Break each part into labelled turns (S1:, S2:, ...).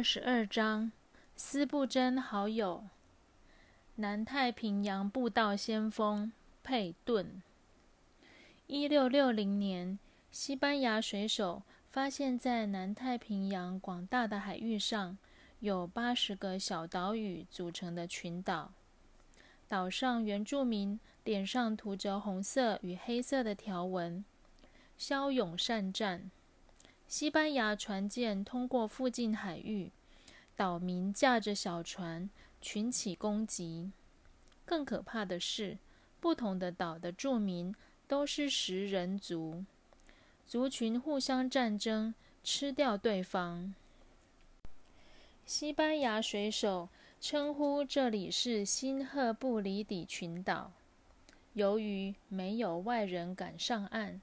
S1: 二十二章，斯布真好友，南太平洋步道先锋佩顿。一六六零年，西班牙水手发现，在南太平洋广大的海域上，有八十个小岛屿组成的群岛。岛上原住民脸上涂着红色与黑色的条纹，骁勇善战。西班牙船舰通过附近海域，岛民驾着小船群起攻击。更可怕的是，不同的岛的住民都是食人族，族群互相战争，吃掉对方。西班牙水手称呼这里是新赫布里底群岛。由于没有外人敢上岸，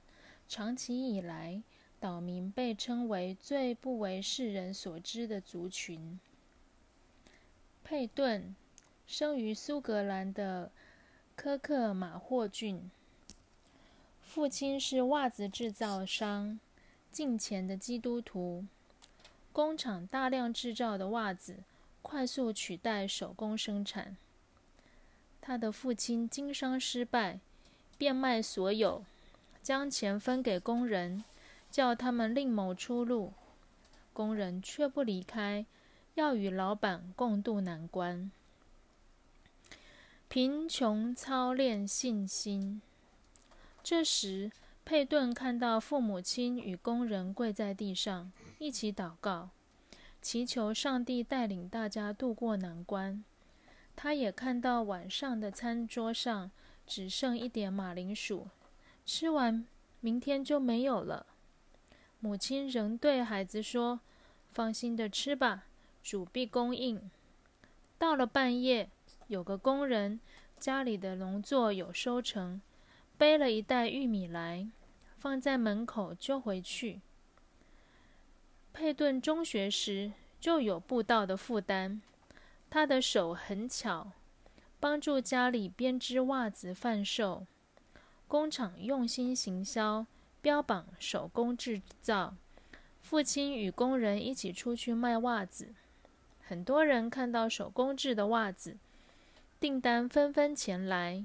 S1: 长期以来。岛民被称为最不为世人所知的族群。佩顿生于苏格兰的科克马霍郡，父亲是袜子制造商，近前的基督徒。工厂大量制造的袜子快速取代手工生产。他的父亲经商失败，变卖所有，将钱分给工人。叫他们另谋出路，工人却不离开，要与老板共度难关。贫穷操练信心。这时，佩顿看到父母亲与工人跪在地上，一起祷告，祈求上帝带领大家渡过难关。他也看到晚上的餐桌上只剩一点马铃薯，吃完明天就没有了。母亲仍对孩子说：“放心的吃吧，主必供应。”到了半夜，有个工人家里的农作有收成，背了一袋玉米来，放在门口就回去。佩顿中学时就有布道的负担，他的手很巧，帮助家里编织袜子贩售，工厂用心行销。标榜手工制造，父亲与工人一起出去卖袜子，很多人看到手工制的袜子，订单纷纷前来，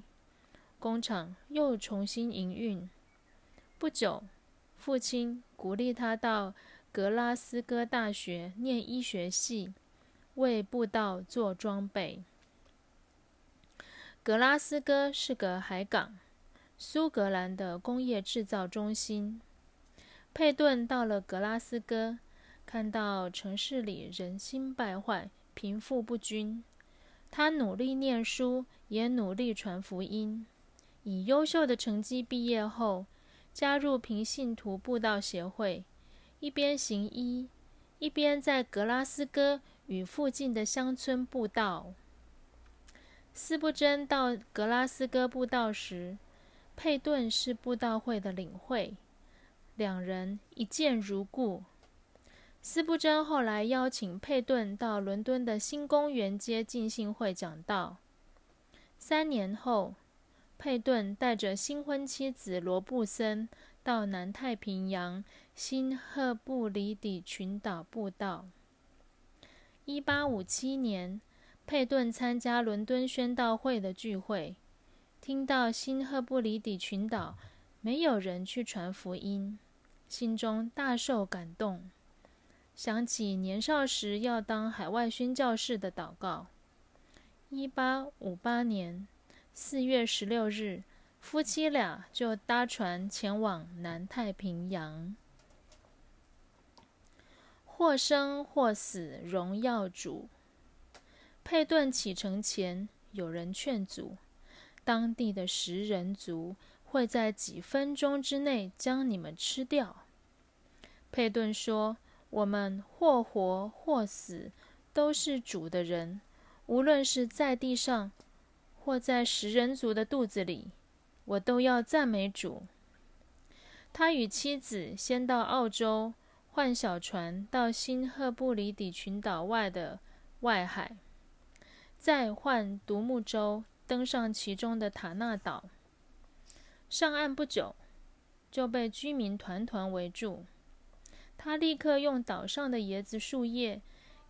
S1: 工厂又重新营运。不久，父亲鼓励他到格拉斯哥大学念医学系，为布道做装备。格拉斯哥是个海港。苏格兰的工业制造中心。佩顿到了格拉斯哥，看到城市里人心败坏、贫富不均。他努力念书，也努力传福音。以优秀的成绩毕业后，加入平信徒布道协会，一边行医，一边在格拉斯哥与附近的乡村布道。斯布真到格拉斯哥布道时。佩顿是布道会的领会，两人一见如故。斯布真后来邀请佩顿到伦敦的新公园街进信会讲道。三年后，佩顿带着新婚妻子罗布森到南太平洋新赫布里底群岛布道。一八五七年，佩顿参加伦敦宣道会的聚会。听到新赫布里底群岛没有人去传福音，心中大受感动，想起年少时要当海外宣教士的祷告。一八五八年四月十六日，夫妻俩就搭船前往南太平洋。或生或死，荣耀主。佩顿启程前，有人劝阻。当地的食人族会在几分钟之内将你们吃掉。佩顿说：“我们或活或死，都是主的人。无论是在地上，或在食人族的肚子里，我都要赞美主。”他与妻子先到澳洲换小船到新赫布里底群岛外的外海，再换独木舟。登上其中的塔纳岛，上岸不久就被居民团团围住。他立刻用岛上的椰子树叶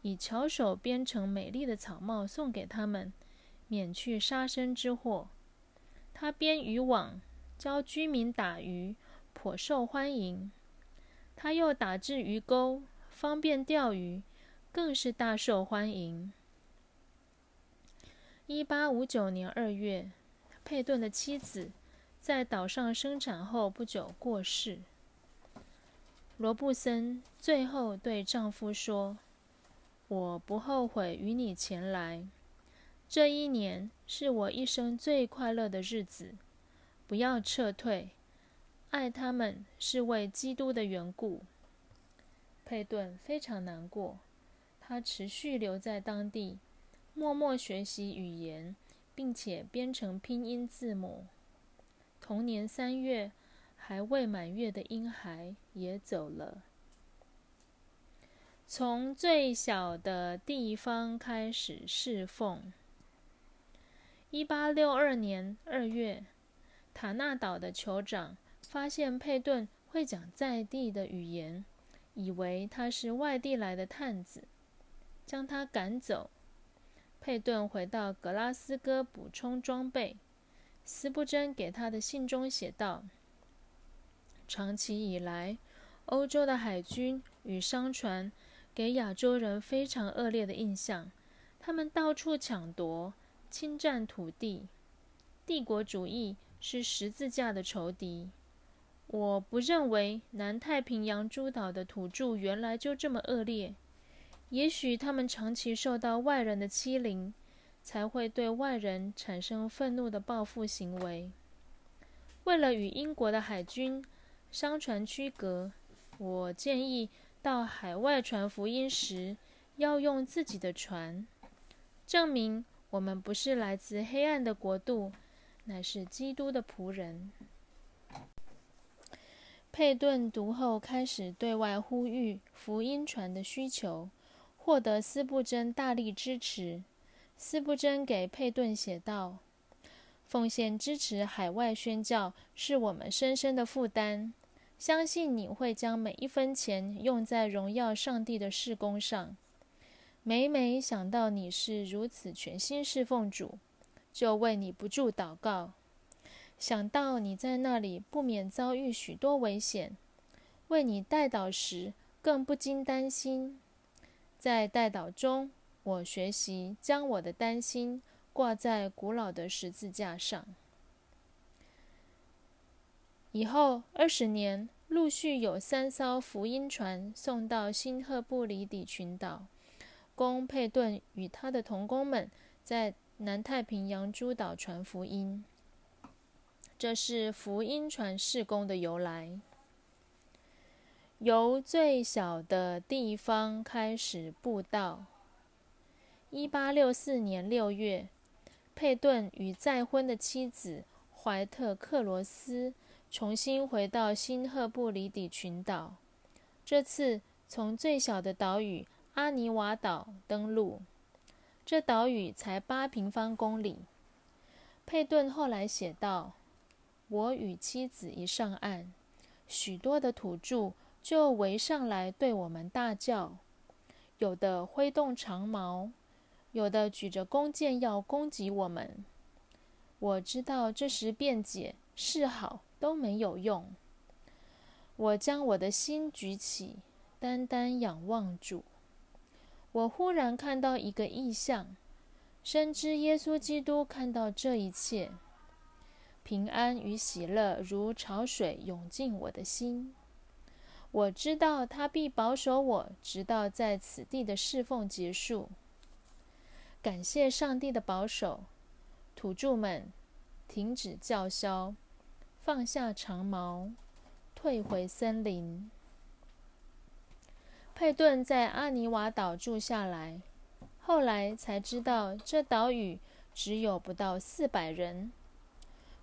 S1: 以巧手编成美丽的草帽送给他们，免去杀身之祸。他编渔网，教居民打鱼，颇受欢迎。他又打制鱼钩，方便钓鱼，更是大受欢迎。一八五九年二月，佩顿的妻子在岛上生产后不久过世。罗布森最后对丈夫说：“我不后悔与你前来。这一年是我一生最快乐的日子。不要撤退。”爱他们是为基督的缘故。佩顿非常难过，他持续留在当地，默默学习语言，并且编成拼音字母。同年三月，还未满月的婴孩也走了。从最小的地方开始侍奉。一八六二年二月，塔纳岛的酋长。发现佩顿会讲在地的语言，以为他是外地来的探子，将他赶走。佩顿回到格拉斯哥补充装备。斯布珍给他的信中写道：“长期以来，欧洲的海军与商船给亚洲人非常恶劣的印象，他们到处抢夺、侵占土地。帝国主义是十字架的仇敌。”我不认为南太平洋诸岛的土著原来就这么恶劣。也许他们长期受到外人的欺凌，才会对外人产生愤怒的报复行为。为了与英国的海军、商船区隔，我建议到海外传福音时要用自己的船，证明我们不是来自黑暗的国度，乃是基督的仆人。佩顿读后开始对外呼吁福音船的需求，获得斯布真大力支持。斯布真给佩顿写道：“奉献支持海外宣教是我们深深的负担，相信你会将每一分钱用在荣耀上帝的事工上。每每想到你是如此全心侍奉主，就为你不住祷告。”想到你在那里不免遭遇许多危险，为你带祷时更不禁担心。在带祷中，我学习将我的担心挂在古老的十字架上。以后二十年，陆续有三艘福音船送到新赫布里底群岛，供佩顿与他的同工们在南太平洋诸岛传福音。这是福音船事工的由来，由最小的地方开始布道。一八六四年六月，佩顿与再婚的妻子怀特克罗斯重新回到新赫布里底群岛，这次从最小的岛屿阿尼瓦岛登陆。这岛屿才八平方公里。佩顿后来写道。我与妻子一上岸，许多的土著就围上来对我们大叫，有的挥动长矛，有的举着弓箭要攻击我们。我知道这时辩解是好都没有用。我将我的心举起，单单仰望主。我忽然看到一个异象，深知耶稣基督看到这一切。平安与喜乐如潮水涌进我的心。我知道他必保守我，直到在此地的侍奉结束。感谢上帝的保守，土著们停止叫嚣，放下长矛，退回森林。佩顿在阿尼瓦岛住下来，后来才知道这岛屿只有不到四百人。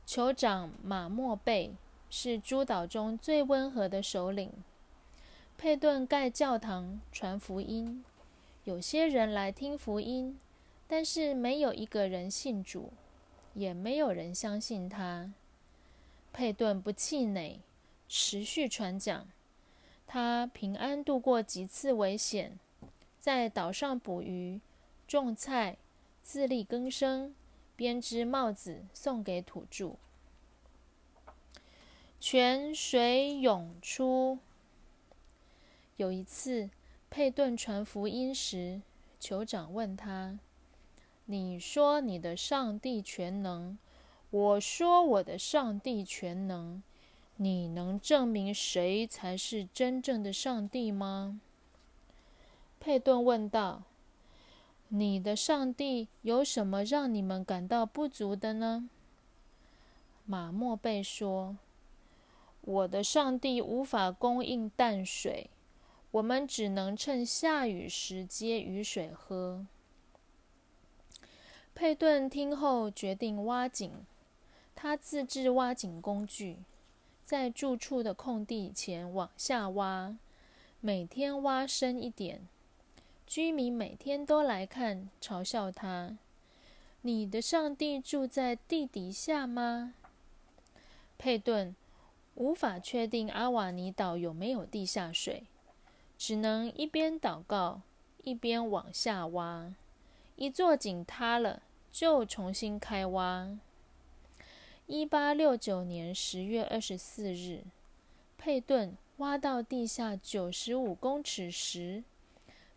S1: 酋长马莫贝是诸岛中最温和的首领。佩顿盖教堂传福音，有些人来听福音，但是没有一个人信主，也没有人相信他。佩顿不气馁，持续传讲。他平安度过几次危险，在岛上捕鱼、种菜，自力更生，编织帽子送给土著。泉水涌出。有一次，佩顿传福音时，酋长问他：“你说你的上帝全能，我说我的上帝全能，你能证明谁才是真正的上帝吗？”佩顿问道：“你的上帝有什么让你们感到不足的呢？”马莫贝说：“我的上帝无法供应淡水。”我们只能趁下雨时接雨水喝。佩顿听后决定挖井，他自制挖井工具，在住处的空地前往下挖，每天挖深一点。居民每天都来看，嘲笑他：“你的上帝住在地底下吗？”佩顿无法确定阿瓦尼岛有没有地下水。只能一边祷告，一边往下挖。一座井塌了，就重新开挖。一八六九年十月二十四日，佩顿挖到地下九十五公尺时，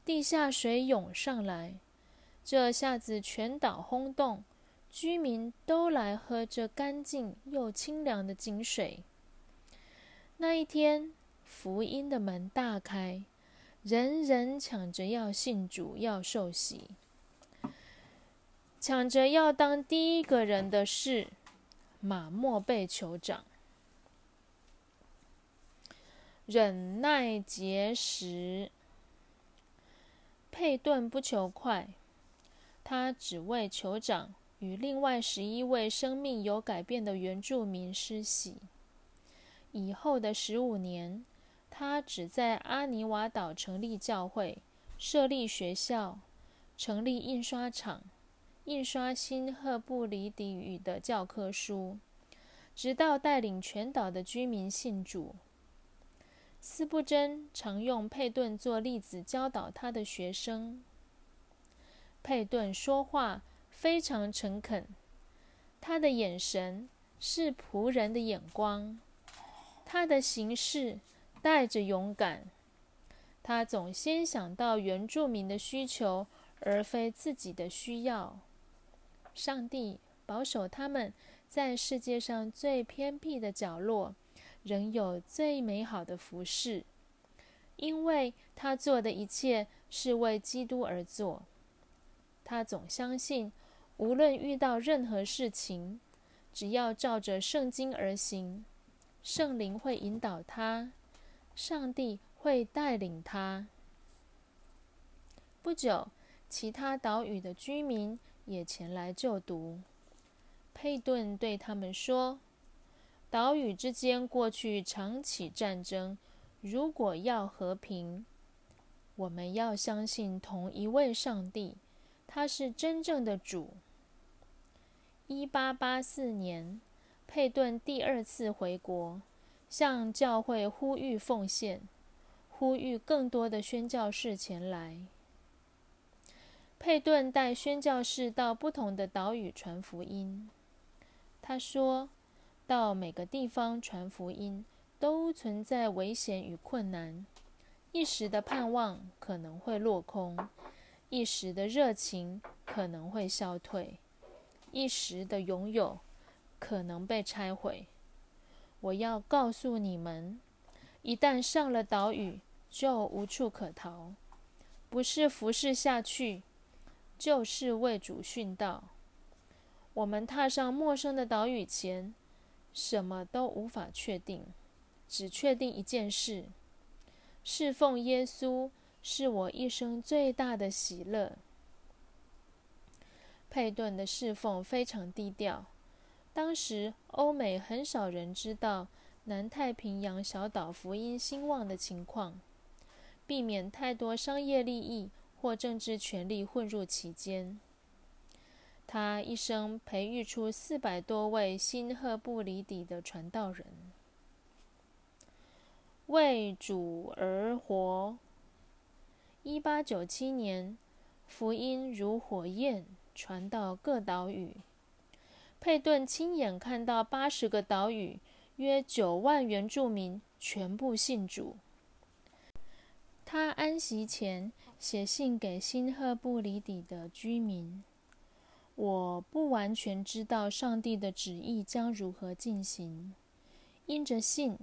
S1: 地下水涌上来，这下子全岛轰动，居民都来喝这干净又清凉的井水。那一天，福音的门大开。人人抢着要信主，要受洗，抢着要当第一个人的是马莫贝酋长。忍耐节食，佩顿不求快，他只为酋长与另外十一位生命有改变的原住民施洗。以后的十五年。他只在阿尼瓦岛成立教会、设立学校、成立印刷厂、印刷新赫布里底语的教科书，直到带领全岛的居民信主。斯布真常用佩顿做例子教导他的学生。佩顿说话非常诚恳，他的眼神是仆人的眼光，他的行事。带着勇敢，他总先想到原住民的需求，而非自己的需要。上帝保守他们在世界上最偏僻的角落，仍有最美好的服饰，因为他做的一切是为基督而做。他总相信，无论遇到任何事情，只要照着圣经而行，圣灵会引导他。上帝会带领他。不久，其他岛屿的居民也前来就读。佩顿对他们说：“岛屿之间过去常起战争，如果要和平，我们要相信同一位上帝，他是真正的主。”一八八四年，佩顿第二次回国。向教会呼吁奉献，呼吁更多的宣教士前来。佩顿带宣教士到不同的岛屿传福音。他说：“到每个地方传福音，都存在危险与困难。一时的盼望可能会落空，一时的热情可能会消退，一时的拥有可能被拆毁。”我要告诉你们，一旦上了岛屿，就无处可逃，不是服侍下去，就是为主殉道。我们踏上陌生的岛屿前，什么都无法确定，只确定一件事：侍奉耶稣是我一生最大的喜乐。佩顿的侍奉非常低调。当时，欧美很少人知道南太平洋小岛福音兴旺的情况，避免太多商业利益或政治权力混入其间。他一生培育出四百多位新赫布里底的传道人，为主而活。一八九七年，福音如火焰传到各岛屿。佩顿亲眼看到八十个岛屿约九万原住民全部信主。他安息前写信给新赫布里底的居民：“我不完全知道上帝的旨意将如何进行，因着信。”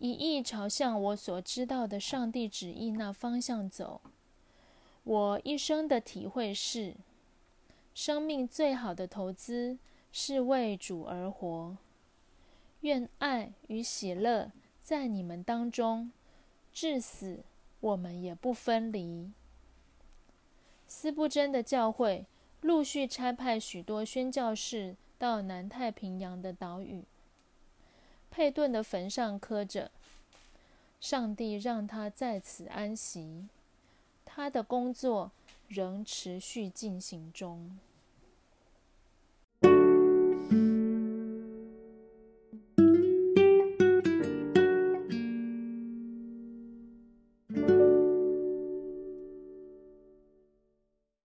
S1: 一意朝向我所知道的上帝旨意那方向走。我一生的体会是：生命最好的投资是为主而活。愿爱与喜乐在你们当中，至死我们也不分离。斯布真的教会陆续差派许多宣教士到南太平洋的岛屿。佩顿的坟上刻着：“上帝让他在此安息，他的工作仍持续进行中。”